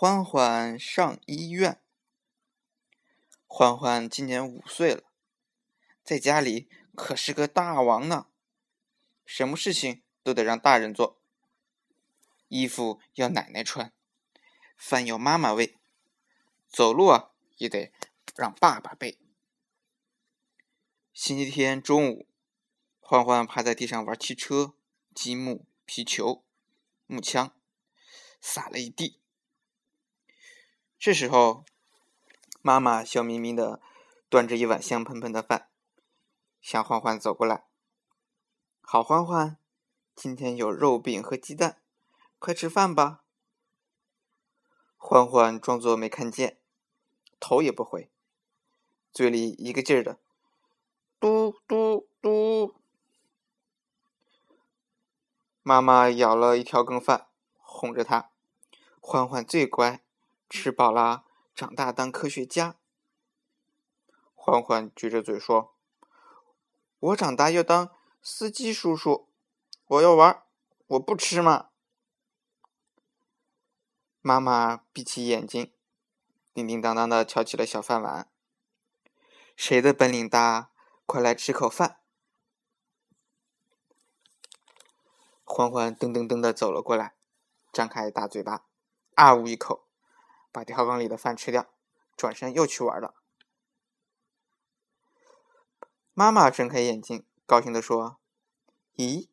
欢欢上医院。欢欢今年五岁了，在家里可是个大王呢，什么事情都得让大人做，衣服要奶奶穿，饭要妈妈喂，走路啊也得让爸爸背。星期天中午，欢欢趴在地上玩汽车、积木、皮球、木枪，撒了一地。这时候，妈妈笑眯眯的端着一碗香喷喷的饭，向欢欢走过来。好，欢欢，今天有肉饼和鸡蛋，快吃饭吧。欢欢装作没看见，头也不回，嘴里一个劲儿的嘟嘟嘟。妈妈舀了一条羹饭，哄着他。欢欢最乖。吃饱了，长大当科学家。欢欢撅着嘴说：“我长大要当司机叔叔，我要玩，我不吃嘛。”妈妈闭起眼睛，叮叮当当的敲起了小饭碗。谁的本领大？快来吃口饭。欢欢噔噔噔的走了过来，张开大嘴巴，啊呜一口。把调羹里的饭吃掉，转身又去玩了。妈妈睁开眼睛，高兴地说：“咦，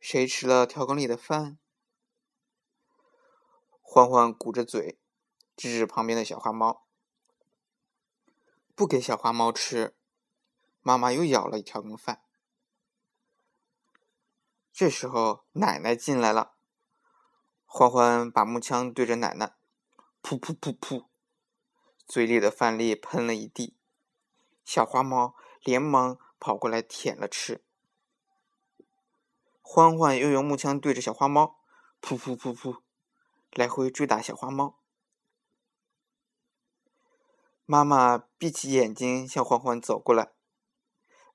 谁吃了调羹里的饭？”欢欢鼓着嘴，指指旁边的小花猫，不给小花猫吃。妈妈又舀了一条羹饭。这时候，奶奶进来了。欢欢把木枪对着奶奶。噗噗噗噗，嘴里的饭粒喷了一地，小花猫连忙跑过来舔了吃。欢欢又用木枪对着小花猫，噗噗噗噗，来回追打小花猫。妈妈闭起眼睛向欢欢走过来，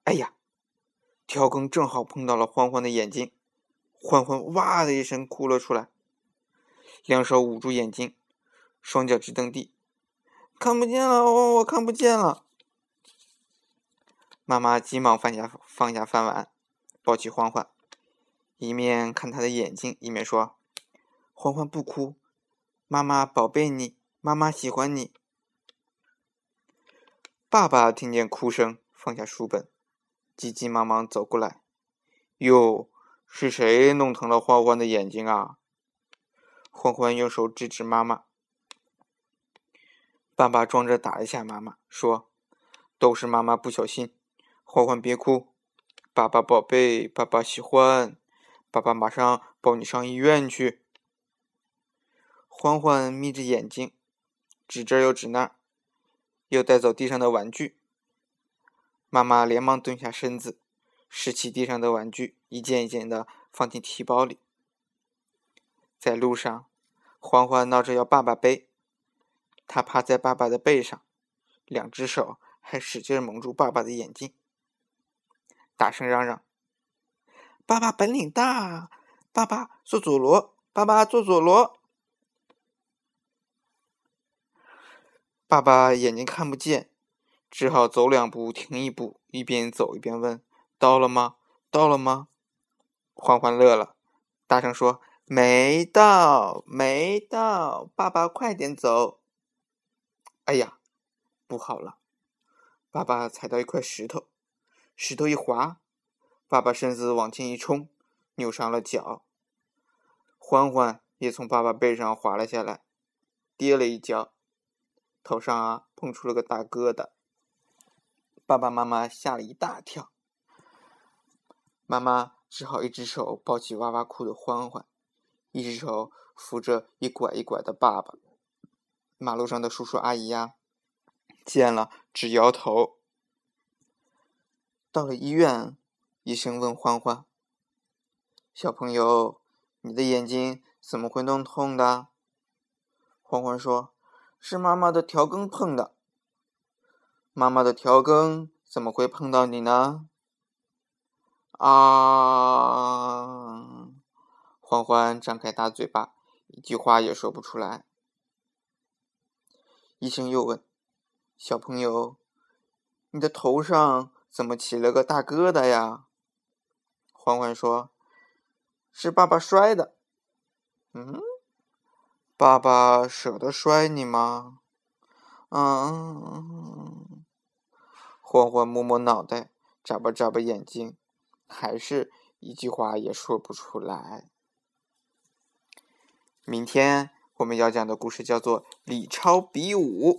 哎呀，调羹正好碰到了欢欢的眼睛，欢欢哇的一声哭了出来，两手捂住眼睛。双脚直蹬地，看不见了，我我看不见了。妈妈急忙放下放下饭碗，抱起欢欢，一面看他的眼睛，一面说：“欢欢不哭，妈妈宝贝你，妈妈喜欢你。”爸爸听见哭声，放下书本，急急忙忙走过来：“哟，是谁弄疼了欢欢的眼睛啊？”欢欢用手指指妈妈。爸爸装着打一下妈妈，说：“都是妈妈不小心，欢欢别哭，爸爸宝贝，爸爸喜欢，爸爸马上抱你上医院去。”欢欢眯着眼睛，指这又指那，又带走地上的玩具。妈妈连忙蹲下身子，拾起地上的玩具，一件一件的放进提包里。在路上，欢欢闹着要爸爸背。他趴在爸爸的背上，两只手还使劲蒙住爸爸的眼睛，大声嚷嚷：“爸爸本领大，爸爸做佐罗，爸爸做佐罗。”爸爸眼睛看不见，只好走两步停一步，一边走一边问：“到了吗？到了吗？”欢欢乐了，大声说：“没到，没到，爸爸快点走。”哎呀，不好了！爸爸踩到一块石头，石头一滑，爸爸身子往前一冲，扭伤了脚。欢欢也从爸爸背上滑了下来，跌了一跤，头上啊碰出了个大疙瘩。爸爸妈妈吓了一大跳，妈妈只好一只手抱起哇哇哭的欢欢，一只手扶着一拐一拐的爸爸。马路上的叔叔阿姨呀，见了直摇头。到了医院，医生问欢欢：“小朋友，你的眼睛怎么会弄痛的？”欢欢说：“是妈妈的调羹碰的。”妈妈的调羹怎么会碰到你呢？啊！欢欢张开大嘴巴，一句话也说不出来。医生又问：“小朋友，你的头上怎么起了个大疙瘩呀？”欢欢说：“是爸爸摔的。”嗯，爸爸舍得摔你吗？嗯。欢欢摸摸脑袋，眨巴眨巴眼睛，还是一句话也说不出来。明天我们要讲的故事叫做《李超比武》。